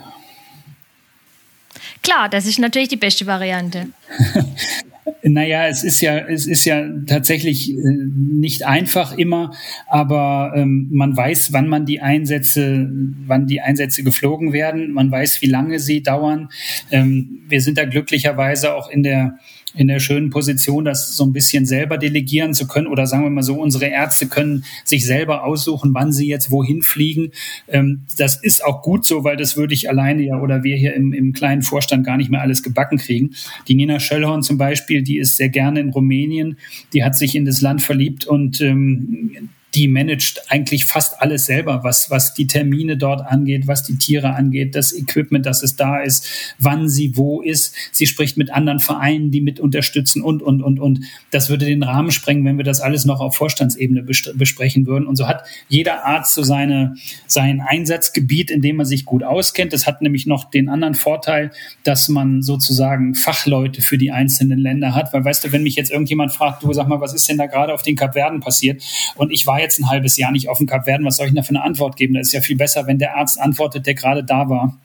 Klar, das ist natürlich die beste Variante. Naja, es ist ja, es ist ja tatsächlich äh, nicht einfach immer, aber ähm, man weiß, wann man die Einsätze, wann die Einsätze geflogen werden. Man weiß, wie lange sie dauern. Ähm, wir sind da glücklicherweise auch in der in der schönen Position, das so ein bisschen selber delegieren zu können. Oder sagen wir mal so, unsere Ärzte können sich selber aussuchen, wann sie jetzt wohin fliegen. Ähm, das ist auch gut so, weil das würde ich alleine ja oder wir hier im, im kleinen Vorstand gar nicht mehr alles gebacken kriegen. Die Nina Schöllhorn zum Beispiel, die ist sehr gerne in Rumänien. Die hat sich in das Land verliebt und ähm, die managt eigentlich fast alles selber, was, was die Termine dort angeht, was die Tiere angeht, das Equipment, das es da ist, wann sie wo ist. Sie spricht mit anderen Vereinen, die mit unterstützen und, und, und, und. Das würde den Rahmen sprengen, wenn wir das alles noch auf Vorstandsebene besprechen würden. Und so hat jeder Arzt so seine, sein Einsatzgebiet, in dem er sich gut auskennt. Das hat nämlich noch den anderen Vorteil, dass man sozusagen Fachleute für die einzelnen Länder hat. Weil weißt du, wenn mich jetzt irgendjemand fragt, du sag mal, was ist denn da gerade auf den Kapverden passiert? Und ich war jetzt ein halbes Jahr nicht auf dem Kap werden, was soll ich denn da für eine Antwort geben? Das ist ja viel besser, wenn der Arzt antwortet, der gerade da war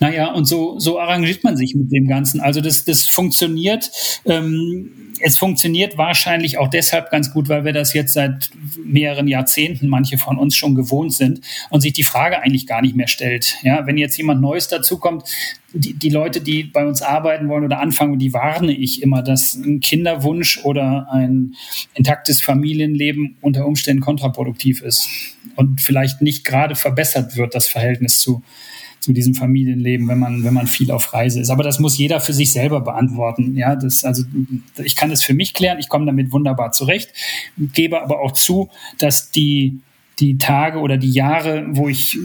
Naja, und so, so arrangiert man sich mit dem Ganzen. Also das, das funktioniert. Ähm, es funktioniert wahrscheinlich auch deshalb ganz gut, weil wir das jetzt seit mehreren Jahrzehnten, manche von uns schon gewohnt sind und sich die Frage eigentlich gar nicht mehr stellt. Ja, wenn jetzt jemand Neues dazukommt, die, die Leute, die bei uns arbeiten wollen oder anfangen, die warne ich immer, dass ein Kinderwunsch oder ein intaktes Familienleben unter Umständen kontraproduktiv ist und vielleicht nicht gerade verbessert wird, das Verhältnis zu zu diesem Familienleben, wenn man, wenn man viel auf Reise ist. Aber das muss jeder für sich selber beantworten. Ja, das, also, ich kann es für mich klären. Ich komme damit wunderbar zurecht, gebe aber auch zu, dass die die Tage oder die Jahre, wo ich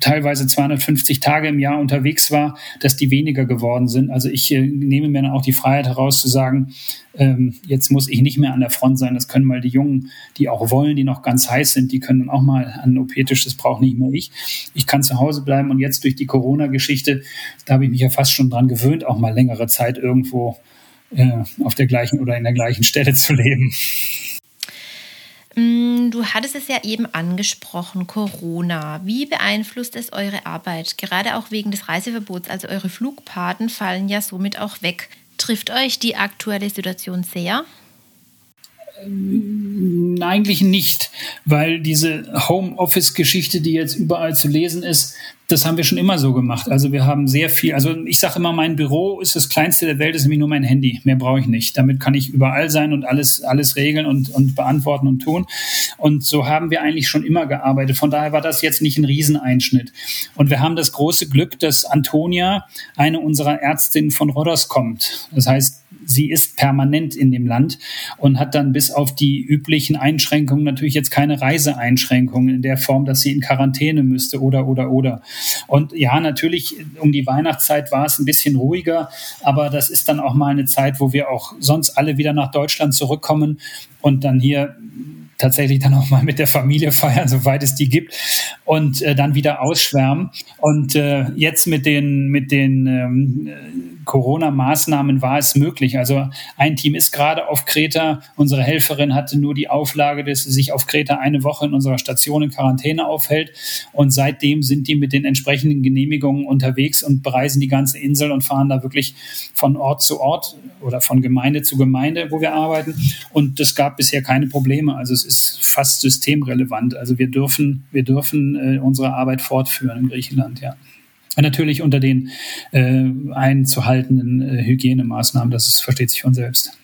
teilweise 250 Tage im Jahr unterwegs war, dass die weniger geworden sind. Also ich äh, nehme mir dann auch die Freiheit heraus zu sagen, ähm, jetzt muss ich nicht mehr an der Front sein. Das können mal die Jungen, die auch wollen, die noch ganz heiß sind, die können dann auch mal an OP-Tisch. Das braucht nicht mehr ich. Ich kann zu Hause bleiben und jetzt durch die Corona-Geschichte, da habe ich mich ja fast schon dran gewöhnt, auch mal längere Zeit irgendwo äh, auf der gleichen oder in der gleichen Stelle zu leben. Mm, du hattest es ja eben angesprochen, Corona. Wie beeinflusst es eure Arbeit? Gerade auch wegen des Reiseverbots, also eure Flugpaten fallen ja somit auch weg. Trifft euch die aktuelle Situation sehr? Eigentlich nicht, weil diese Homeoffice-Geschichte, die jetzt überall zu lesen ist, das haben wir schon immer so gemacht. Also wir haben sehr viel, also ich sage immer, mein Büro ist das kleinste der Welt, ist nämlich nur mein Handy. Mehr brauche ich nicht. Damit kann ich überall sein und alles, alles regeln und, und beantworten und tun. Und so haben wir eigentlich schon immer gearbeitet. Von daher war das jetzt nicht ein Rieseneinschnitt. Und wir haben das große Glück, dass Antonia, eine unserer Ärztinnen von Rodos kommt. Das heißt, sie ist permanent in dem Land und hat dann bis auf die üblichen Einschränkungen natürlich jetzt keine Reiseeinschränkungen in der Form, dass sie in Quarantäne müsste oder, oder, oder. Und ja, natürlich um die Weihnachtszeit war es ein bisschen ruhiger, aber das ist dann auch mal eine Zeit, wo wir auch sonst alle wieder nach Deutschland zurückkommen und dann hier tatsächlich dann auch mal mit der Familie feiern, soweit es die gibt, und äh, dann wieder ausschwärmen. Und äh, jetzt mit den, mit den ähm, Corona-Maßnahmen war es möglich. Also ein Team ist gerade auf Kreta. Unsere Helferin hatte nur die Auflage, dass sie sich auf Kreta eine Woche in unserer Station in Quarantäne aufhält. Und seitdem sind die mit den entsprechenden Genehmigungen unterwegs und bereisen die ganze Insel und fahren da wirklich von Ort zu Ort oder von Gemeinde zu Gemeinde, wo wir arbeiten. Und es gab bisher keine Probleme. Also es ist fast systemrelevant. Also wir dürfen, wir dürfen äh, unsere Arbeit fortführen in Griechenland, ja. Natürlich unter den äh, einzuhaltenden äh, Hygienemaßnahmen, das versteht sich von selbst.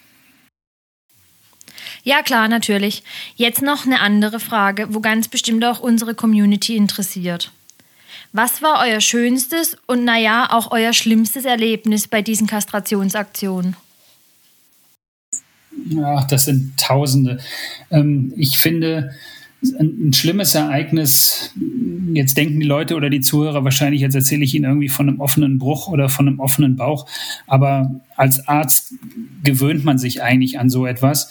Ja, klar, natürlich. Jetzt noch eine andere Frage, wo ganz bestimmt auch unsere Community interessiert. Was war euer schönstes und naja, auch euer schlimmstes Erlebnis bei diesen Kastrationsaktionen? Ach, das sind Tausende. Ähm, ich finde, ein, ein, schlimmes Ereignis, jetzt denken die Leute oder die Zuhörer wahrscheinlich, jetzt erzähle ich Ihnen irgendwie von einem offenen Bruch oder von einem offenen Bauch, aber als Arzt gewöhnt man sich eigentlich an so etwas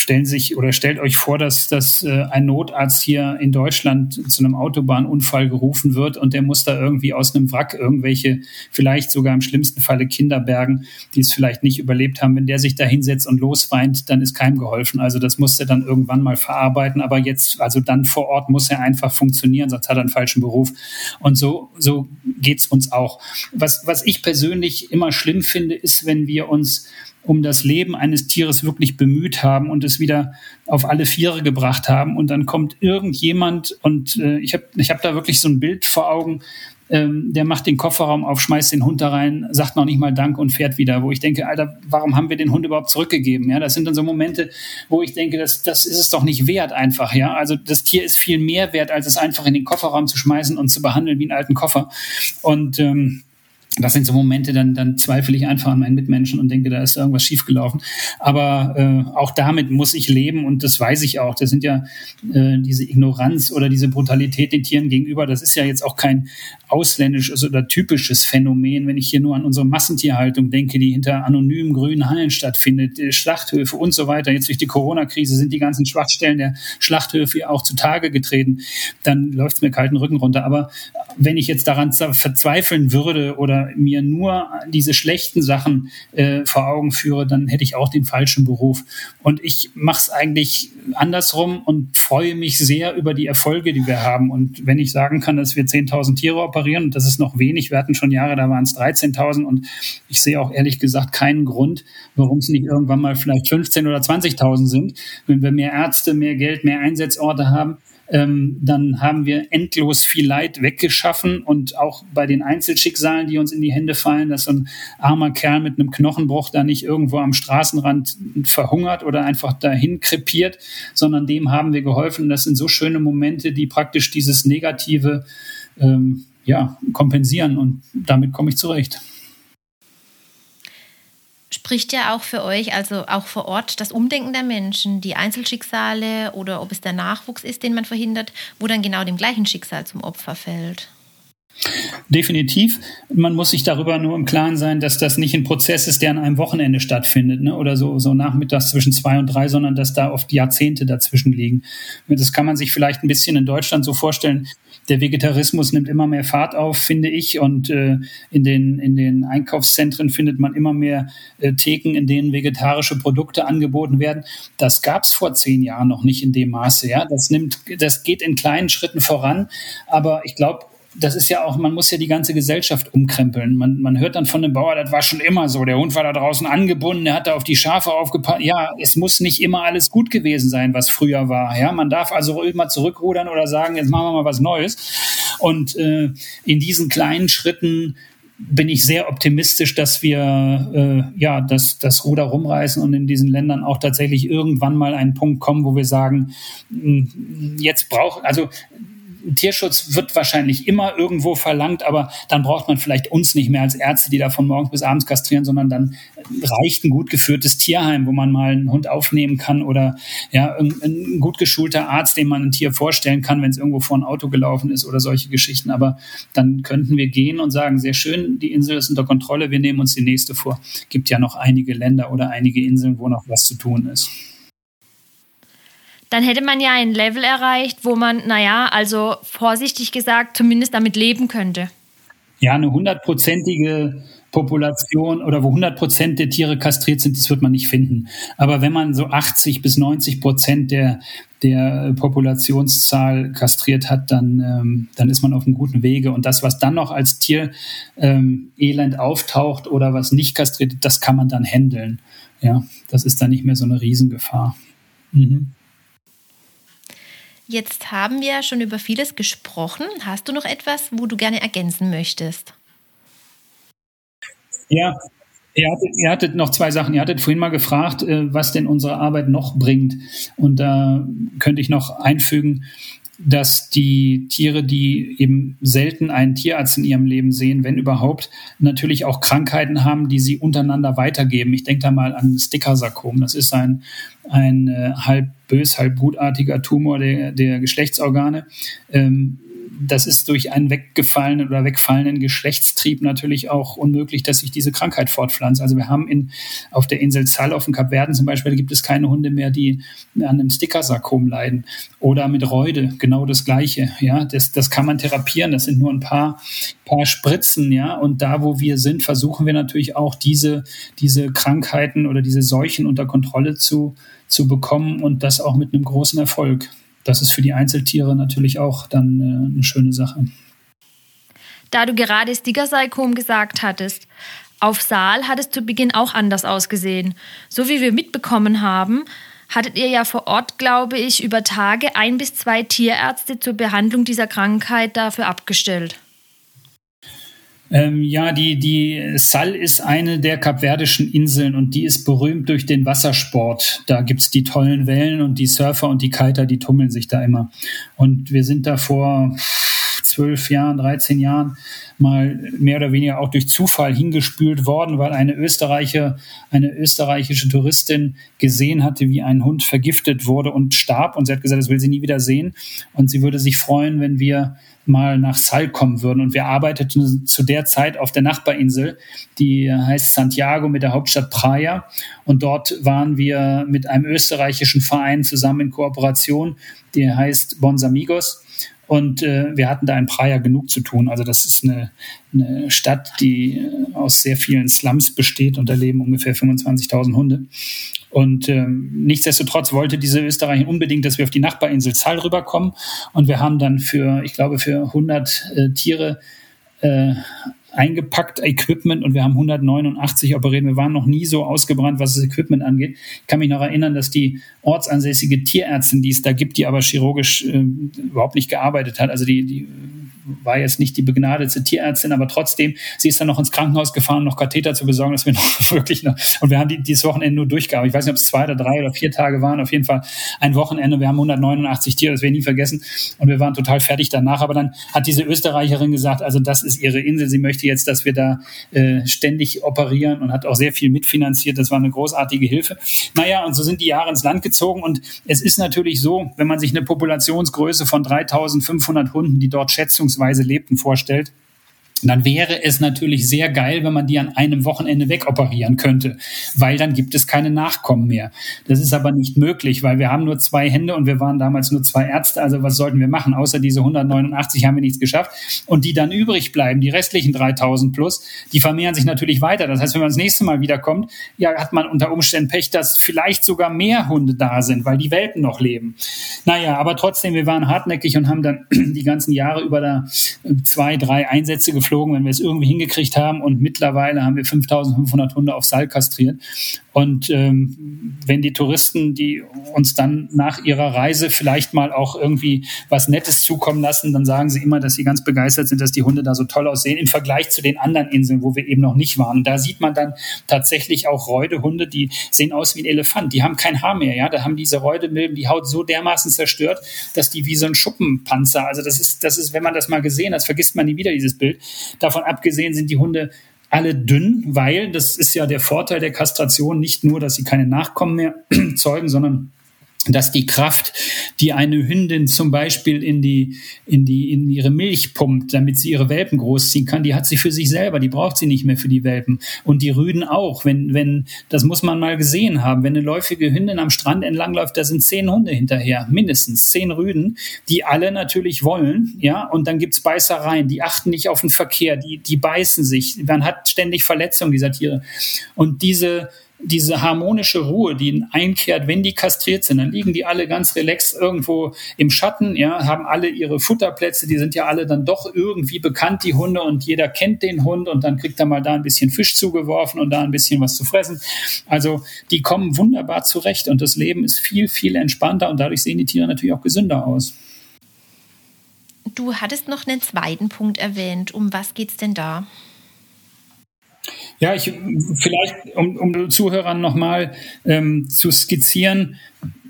stellen sich oder stellt euch vor, dass, dass äh, ein Notarzt hier in Deutschland zu einem Autobahnunfall gerufen wird und der muss da irgendwie aus einem Wrack irgendwelche, vielleicht sogar im schlimmsten Falle Kinder bergen, die es vielleicht nicht überlebt haben. Wenn der sich da hinsetzt und losweint, dann ist keinem geholfen. Also das muss er dann irgendwann mal verarbeiten. Aber jetzt, also dann vor Ort muss er einfach funktionieren, sonst hat er einen falschen Beruf. Und so, so geht's uns auch. Was, was ich persönlich immer schlimm finde, ist, wenn wir uns um das Leben eines Tieres wirklich bemüht haben und es wieder auf alle Viere gebracht haben. Und dann kommt irgendjemand und äh, ich habe ich hab da wirklich so ein Bild vor Augen, ähm, der macht den Kofferraum auf, schmeißt den Hund da rein, sagt noch nicht mal Dank und fährt wieder, wo ich denke, Alter, warum haben wir den Hund überhaupt zurückgegeben? Ja, das sind dann so Momente, wo ich denke, das, das ist es doch nicht wert einfach, ja. Also das Tier ist viel mehr wert, als es einfach in den Kofferraum zu schmeißen und zu behandeln wie einen alten Koffer. Und ähm, das sind so Momente, dann, dann zweifle ich einfach an meinen Mitmenschen und denke, da ist irgendwas schiefgelaufen. Aber äh, auch damit muss ich leben und das weiß ich auch. Das sind ja äh, diese Ignoranz oder diese Brutalität den Tieren gegenüber. Das ist ja jetzt auch kein ausländisches oder typisches Phänomen, wenn ich hier nur an unsere Massentierhaltung denke, die hinter anonymen grünen Hallen stattfindet, Schlachthöfe und so weiter. Jetzt durch die Corona-Krise sind die ganzen Schwachstellen der Schlachthöfe auch zutage getreten. Dann läuft es mir kalten Rücken runter. Aber wenn ich jetzt daran verzweifeln würde oder oder mir nur diese schlechten Sachen äh, vor Augen führe, dann hätte ich auch den falschen Beruf. Und ich mache es eigentlich andersrum und freue mich sehr über die Erfolge, die wir haben. Und wenn ich sagen kann, dass wir 10.000 Tiere operieren, und das ist noch wenig, wir hatten schon Jahre, da waren es 13.000 und ich sehe auch ehrlich gesagt keinen Grund, warum es nicht irgendwann mal vielleicht 15.000 oder 20.000 sind. Wenn wir mehr Ärzte, mehr Geld, mehr Einsatzorte haben, ähm, dann haben wir endlos viel Leid weggeschaffen und auch bei den Einzelschicksalen, die uns in die Hände fallen, dass so ein armer Kerl mit einem Knochenbruch da nicht irgendwo am Straßenrand verhungert oder einfach dahin krepiert, sondern dem haben wir geholfen. Das sind so schöne Momente, die praktisch dieses Negative ähm, ja, kompensieren und damit komme ich zurecht spricht ja auch für euch, also auch vor Ort, das Umdenken der Menschen, die Einzelschicksale oder ob es der Nachwuchs ist, den man verhindert, wo dann genau dem gleichen Schicksal zum Opfer fällt. Definitiv. Man muss sich darüber nur im Klaren sein, dass das nicht ein Prozess ist, der an einem Wochenende stattfindet ne? oder so, so nachmittags zwischen zwei und drei, sondern dass da oft Jahrzehnte dazwischen liegen. Das kann man sich vielleicht ein bisschen in Deutschland so vorstellen. Der Vegetarismus nimmt immer mehr Fahrt auf, finde ich. Und äh, in, den, in den Einkaufszentren findet man immer mehr äh, Theken, in denen vegetarische Produkte angeboten werden. Das gab es vor zehn Jahren noch nicht in dem Maße. Ja? Das, nimmt, das geht in kleinen Schritten voran. Aber ich glaube, das ist ja auch, man muss ja die ganze Gesellschaft umkrempeln. Man, man hört dann von dem Bauer, das war schon immer so. Der Hund war da draußen angebunden, der hat da auf die Schafe aufgepasst. Ja, es muss nicht immer alles gut gewesen sein, was früher war. Ja, man darf also immer zurückrudern oder sagen, jetzt machen wir mal was Neues. Und äh, in diesen kleinen Schritten bin ich sehr optimistisch, dass wir äh, ja das, das Ruder rumreißen und in diesen Ländern auch tatsächlich irgendwann mal einen Punkt kommen, wo wir sagen, hm, jetzt braucht also Tierschutz wird wahrscheinlich immer irgendwo verlangt, aber dann braucht man vielleicht uns nicht mehr als Ärzte, die da von morgens bis abends kastrieren, sondern dann reicht ein gut geführtes Tierheim, wo man mal einen Hund aufnehmen kann oder ja, ein, ein gut geschulter Arzt, dem man ein Tier vorstellen kann, wenn es irgendwo vor ein Auto gelaufen ist oder solche Geschichten. Aber dann könnten wir gehen und sagen, sehr schön, die Insel ist unter Kontrolle, wir nehmen uns die nächste vor. Gibt ja noch einige Länder oder einige Inseln, wo noch was zu tun ist dann hätte man ja ein Level erreicht, wo man, naja, also vorsichtig gesagt, zumindest damit leben könnte. Ja, eine hundertprozentige Population oder wo 100 Prozent der Tiere kastriert sind, das wird man nicht finden. Aber wenn man so 80 bis 90 Prozent der, der Populationszahl kastriert hat, dann, ähm, dann ist man auf einem guten Wege. Und das, was dann noch als Tier ähm, auftaucht oder was nicht kastriert, das kann man dann handeln. Ja, das ist dann nicht mehr so eine Riesengefahr. Mhm. Jetzt haben wir schon über vieles gesprochen. Hast du noch etwas, wo du gerne ergänzen möchtest? Ja, Ihr hattet, ihr hattet, noch zwei Sachen. Ihr hattet vorhin mal gefragt, äh, was denn unsere Arbeit noch bringt. Und da könnte ich noch einfügen, dass die Tiere, die eben selten einen Tierarzt in ihrem Leben sehen, wenn überhaupt, natürlich auch Krankheiten haben, die sie untereinander weitergeben. Ich denke da mal an Stickersarkom. Das ist ein, ein äh, halb bös, halb gutartiger Tumor der, der Geschlechtsorgane. Ähm, das ist durch einen weggefallenen oder wegfallenden Geschlechtstrieb natürlich auch unmöglich, dass sich diese Krankheit fortpflanzt. Also wir haben in, auf der Insel Zall auf dem Kap Verden zum Beispiel, gibt es keine Hunde mehr, die an einem Stickersarkom leiden. Oder mit Reude, genau das Gleiche. Ja, das, das kann man therapieren. Das sind nur ein paar, paar Spritzen. Ja, und da, wo wir sind, versuchen wir natürlich auch diese, diese Krankheiten oder diese Seuchen unter Kontrolle zu, zu bekommen und das auch mit einem großen Erfolg das ist für die Einzeltiere natürlich auch dann äh, eine schöne Sache. Da du gerade Stigersarkom gesagt hattest, auf Saal hat es zu Beginn auch anders ausgesehen. So wie wir mitbekommen haben, hattet ihr ja vor Ort, glaube ich, über Tage ein bis zwei Tierärzte zur Behandlung dieser Krankheit dafür abgestellt. Ähm, ja, die, die Sal ist eine der kapverdischen Inseln und die ist berühmt durch den Wassersport. Da gibt's die tollen Wellen und die Surfer und die Kiter, die tummeln sich da immer. Und wir sind da vor zwölf Jahren, 13 Jahren mal mehr oder weniger auch durch Zufall hingespült worden, weil eine Österreicher, eine österreichische Touristin gesehen hatte, wie ein Hund vergiftet wurde und starb. Und sie hat gesagt, das will sie nie wieder sehen. Und sie würde sich freuen, wenn wir mal nach Sal kommen würden. Und wir arbeiteten zu der Zeit auf der Nachbarinsel, die heißt Santiago mit der Hauptstadt Praia. Und dort waren wir mit einem österreichischen Verein zusammen in Kooperation, der heißt Bons Amigos. Und äh, wir hatten da in Praia genug zu tun. Also das ist eine, eine Stadt, die äh, aus sehr vielen Slums besteht und da leben ungefähr 25.000 Hunde. Und ähm, nichtsdestotrotz wollte diese Österreicher unbedingt, dass wir auf die Nachbarinsel Zall rüberkommen. Und wir haben dann für, ich glaube, für 100 äh, Tiere äh, eingepackt Equipment und wir haben 189 operiert. Wir waren noch nie so ausgebrannt, was das Equipment angeht. Ich kann mich noch erinnern, dass die ortsansässige Tierärztin, die es da gibt, die aber chirurgisch äh, überhaupt nicht gearbeitet hat, also die, die war jetzt nicht die begnadete Tierärztin, aber trotzdem, sie ist dann noch ins Krankenhaus gefahren, noch Katheter zu besorgen, dass wir noch wirklich noch, und wir haben die, dieses Wochenende nur durchgearbeitet. Ich weiß nicht, ob es zwei oder drei oder vier Tage waren, auf jeden Fall ein Wochenende. Wir haben 189 Tiere, das ich nie vergessen. Und wir waren total fertig danach. Aber dann hat diese Österreicherin gesagt, also das ist ihre Insel. Sie möchte jetzt, dass wir da äh, ständig operieren und hat auch sehr viel mitfinanziert. Das war eine großartige Hilfe. Naja, und so sind die Jahre ins Land gezogen. Und es ist natürlich so, wenn man sich eine Populationsgröße von 3500 Hunden, die dort schätzungsweise Weise lebten, vorstellt, dann wäre es natürlich sehr geil, wenn man die an einem Wochenende wegoperieren könnte, weil dann gibt es keine Nachkommen mehr. Das ist aber nicht möglich, weil wir haben nur zwei Hände und wir waren damals nur zwei Ärzte. Also was sollten wir machen? Außer diese 189 haben wir nichts geschafft. Und die dann übrig bleiben, die restlichen 3000 plus, die vermehren sich natürlich weiter. Das heißt, wenn man das nächste Mal wiederkommt, ja, hat man unter Umständen Pech, dass vielleicht sogar mehr Hunde da sind, weil die Welpen noch leben. Naja, aber trotzdem, wir waren hartnäckig und haben dann die ganzen Jahre über da zwei, drei Einsätze geflogen geflogen, wenn wir es irgendwie hingekriegt haben. Und mittlerweile haben wir 5500 Hunde auf Seil kastriert. Und ähm, wenn die Touristen, die uns dann nach ihrer Reise vielleicht mal auch irgendwie was Nettes zukommen lassen, dann sagen sie immer, dass sie ganz begeistert sind, dass die Hunde da so toll aussehen im Vergleich zu den anderen Inseln, wo wir eben noch nicht waren. Und da sieht man dann tatsächlich auch Reudehunde, die sehen aus wie ein Elefant. Die haben kein Haar mehr, ja. Da haben diese Reudemilben die Haut so dermaßen zerstört, dass die wie so ein Schuppenpanzer, also das ist, das ist, wenn man das mal gesehen hat, vergisst man nie wieder dieses Bild. Davon abgesehen sind die Hunde alle dünn, weil das ist ja der Vorteil der Kastration, nicht nur, dass sie keine Nachkommen mehr zeugen, sondern dass die Kraft, die eine Hündin zum Beispiel in die, in die, in ihre Milch pumpt, damit sie ihre Welpen großziehen kann, die hat sie für sich selber, die braucht sie nicht mehr für die Welpen. Und die Rüden auch. Wenn, wenn, das muss man mal gesehen haben. Wenn eine läufige Hündin am Strand entlangläuft, da sind zehn Hunde hinterher, mindestens zehn Rüden, die alle natürlich wollen, ja, und dann gibt's Beißereien, die achten nicht auf den Verkehr, die, die beißen sich, man hat ständig Verletzungen dieser Tiere. Und diese, diese harmonische Ruhe, die einkehrt, wenn die kastriert sind, dann liegen die alle ganz relaxed irgendwo im Schatten, ja, haben alle ihre Futterplätze, die sind ja alle dann doch irgendwie bekannt, die Hunde, und jeder kennt den Hund und dann kriegt er mal da ein bisschen Fisch zugeworfen und da ein bisschen was zu fressen. Also die kommen wunderbar zurecht und das Leben ist viel, viel entspannter und dadurch sehen die Tiere natürlich auch gesünder aus. Du hattest noch einen zweiten Punkt erwähnt. Um was geht's denn da? Ja, ich vielleicht, um, um Zuhörern nochmal ähm, zu skizzieren,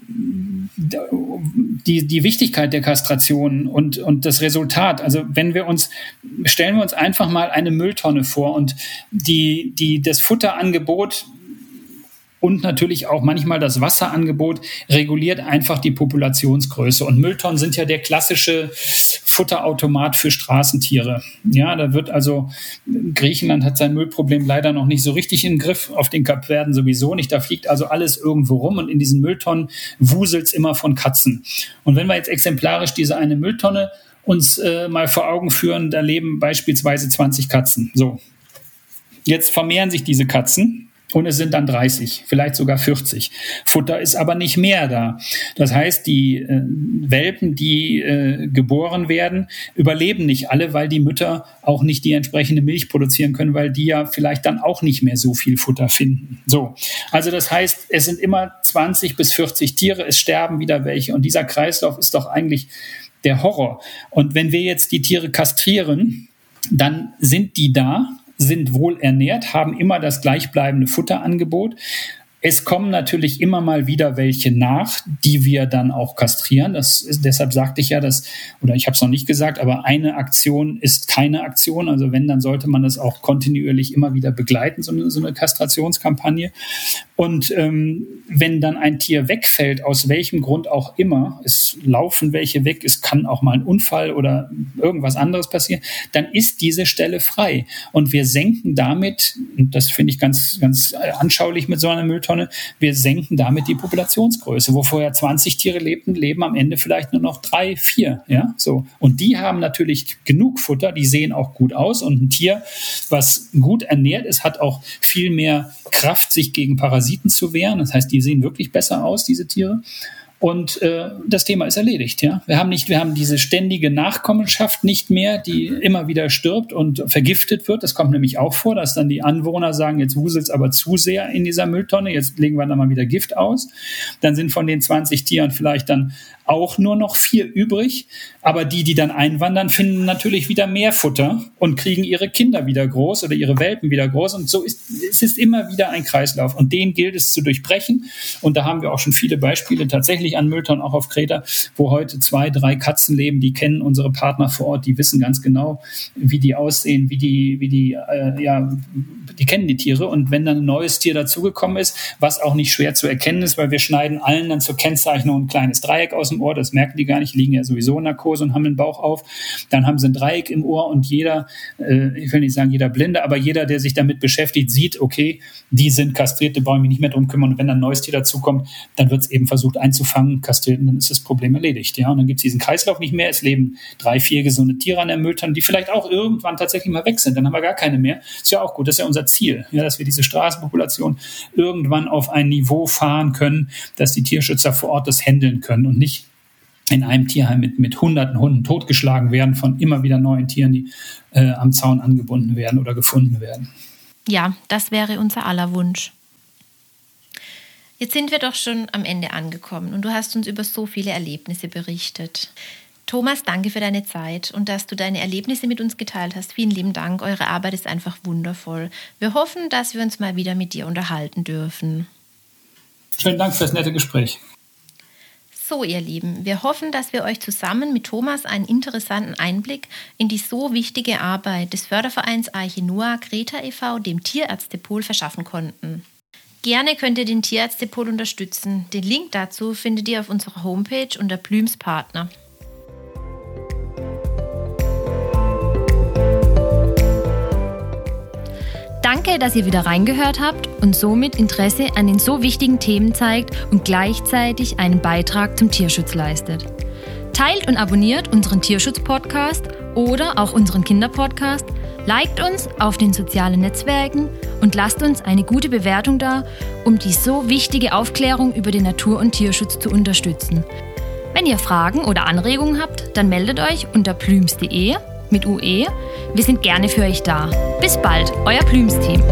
die, die Wichtigkeit der Kastration und, und das Resultat. Also wenn wir uns, stellen wir uns einfach mal eine Mülltonne vor und die, die, das Futterangebot und natürlich auch manchmal das Wasserangebot reguliert einfach die Populationsgröße. Und Mülltonnen sind ja der klassische Futterautomat für Straßentiere. Ja, da wird also, Griechenland hat sein Müllproblem leider noch nicht so richtig im Griff, auf den Kapverden sowieso nicht. Da fliegt also alles irgendwo rum und in diesen Mülltonnen wuselt's immer von Katzen. Und wenn wir jetzt exemplarisch diese eine Mülltonne uns äh, mal vor Augen führen, da leben beispielsweise 20 Katzen. So. Jetzt vermehren sich diese Katzen und es sind dann 30, vielleicht sogar 40. Futter ist aber nicht mehr da. Das heißt, die äh, Welpen, die äh, geboren werden, überleben nicht alle, weil die Mütter auch nicht die entsprechende Milch produzieren können, weil die ja vielleicht dann auch nicht mehr so viel Futter finden. So. Also das heißt, es sind immer 20 bis 40 Tiere, es sterben wieder welche und dieser Kreislauf ist doch eigentlich der Horror. Und wenn wir jetzt die Tiere kastrieren, dann sind die da, sind wohl ernährt, haben immer das gleichbleibende Futterangebot. Es kommen natürlich immer mal wieder welche nach, die wir dann auch kastrieren. Das ist, deshalb sagte ich ja, dass, oder ich habe es noch nicht gesagt, aber eine Aktion ist keine Aktion. Also wenn, dann sollte man das auch kontinuierlich immer wieder begleiten, so eine, so eine Kastrationskampagne. Und ähm, wenn dann ein Tier wegfällt, aus welchem Grund auch immer, es laufen welche weg, es kann auch mal ein Unfall oder irgendwas anderes passieren, dann ist diese Stelle frei. Und wir senken damit, und das finde ich ganz, ganz anschaulich mit so einer Mülltonne, wir senken damit die Populationsgröße. Wo vorher 20 Tiere lebten, leben am Ende vielleicht nur noch drei, vier. Ja, so. Und die haben natürlich genug Futter, die sehen auch gut aus. Und ein Tier, was gut ernährt ist, hat auch viel mehr Kraft, sich gegen Parasiten zu wehren. Das heißt, die sehen wirklich besser aus, diese Tiere. Und äh, das Thema ist erledigt. Ja, wir haben nicht, wir haben diese ständige Nachkommenschaft nicht mehr, die immer wieder stirbt und vergiftet wird. Das kommt nämlich auch vor, dass dann die Anwohner sagen, jetzt wuselt's aber zu sehr in dieser Mülltonne, jetzt legen wir da mal wieder Gift aus. Dann sind von den 20 Tieren vielleicht dann auch nur noch vier übrig. Aber die, die dann einwandern, finden natürlich wieder mehr Futter und kriegen ihre Kinder wieder groß oder ihre Welpen wieder groß. Und so ist es ist immer wieder ein Kreislauf. Und den gilt es zu durchbrechen. Und da haben wir auch schon viele Beispiele tatsächlich an Mülltonnen, auch auf Kreta, wo heute zwei, drei Katzen leben. Die kennen unsere Partner vor Ort, die wissen ganz genau, wie die aussehen, wie die, wie die, äh, ja, die kennen die Tiere. Und wenn dann ein neues Tier dazugekommen ist, was auch nicht schwer zu erkennen ist, weil wir schneiden allen dann zur Kennzeichnung ein kleines Dreieck aus dem Ohr, das merken die gar nicht, liegen ja sowieso in Narkose und haben den Bauch auf. Dann haben sie ein Dreieck im Ohr und jeder, äh, ich will nicht sagen jeder Blinde, aber jeder, der sich damit beschäftigt, sieht, okay, die sind kastriert, da brauche ich mich nicht mehr drum kümmern. Und wenn dann ein neues Tier dazukommt, dann wird es eben versucht einzufangen, kastriert und dann ist das Problem erledigt. Ja? Und dann gibt es diesen Kreislauf nicht mehr. Es leben drei, vier gesunde Tiere an der die vielleicht auch irgendwann tatsächlich mal weg sind. Dann haben wir gar keine mehr. Ist ja auch gut, das ist ja unser Ziel, ja, dass wir diese Straßenpopulation irgendwann auf ein Niveau fahren können, dass die Tierschützer vor Ort das handeln können und nicht in einem Tierheim mit, mit hunderten Hunden totgeschlagen werden von immer wieder neuen Tieren, die äh, am Zaun angebunden werden oder gefunden werden. Ja, das wäre unser aller Wunsch. Jetzt sind wir doch schon am Ende angekommen und du hast uns über so viele Erlebnisse berichtet. Thomas, danke für deine Zeit und dass du deine Erlebnisse mit uns geteilt hast. Vielen lieben Dank. Eure Arbeit ist einfach wundervoll. Wir hoffen, dass wir uns mal wieder mit dir unterhalten dürfen. Vielen Dank für das nette Gespräch. So, ihr Lieben, wir hoffen, dass wir euch zusammen mit Thomas einen interessanten Einblick in die so wichtige Arbeit des Fördervereins Arche Noah Greta e.V., dem Tierärztepol, verschaffen konnten. Gerne könnt ihr den Tierärztepol unterstützen. Den Link dazu findet ihr auf unserer Homepage unter Blüms Partner. Danke, dass ihr wieder reingehört habt und somit Interesse an den so wichtigen Themen zeigt und gleichzeitig einen Beitrag zum Tierschutz leistet. Teilt und abonniert unseren Tierschutz-Podcast oder auch unseren Kinderpodcast, liked uns auf den sozialen Netzwerken und lasst uns eine gute Bewertung da, um die so wichtige Aufklärung über den Natur- und Tierschutz zu unterstützen. Wenn ihr Fragen oder Anregungen habt, dann meldet euch unter plüms.de mit UE. Wir sind gerne für euch da. Bis bald, euer Plüms-Team.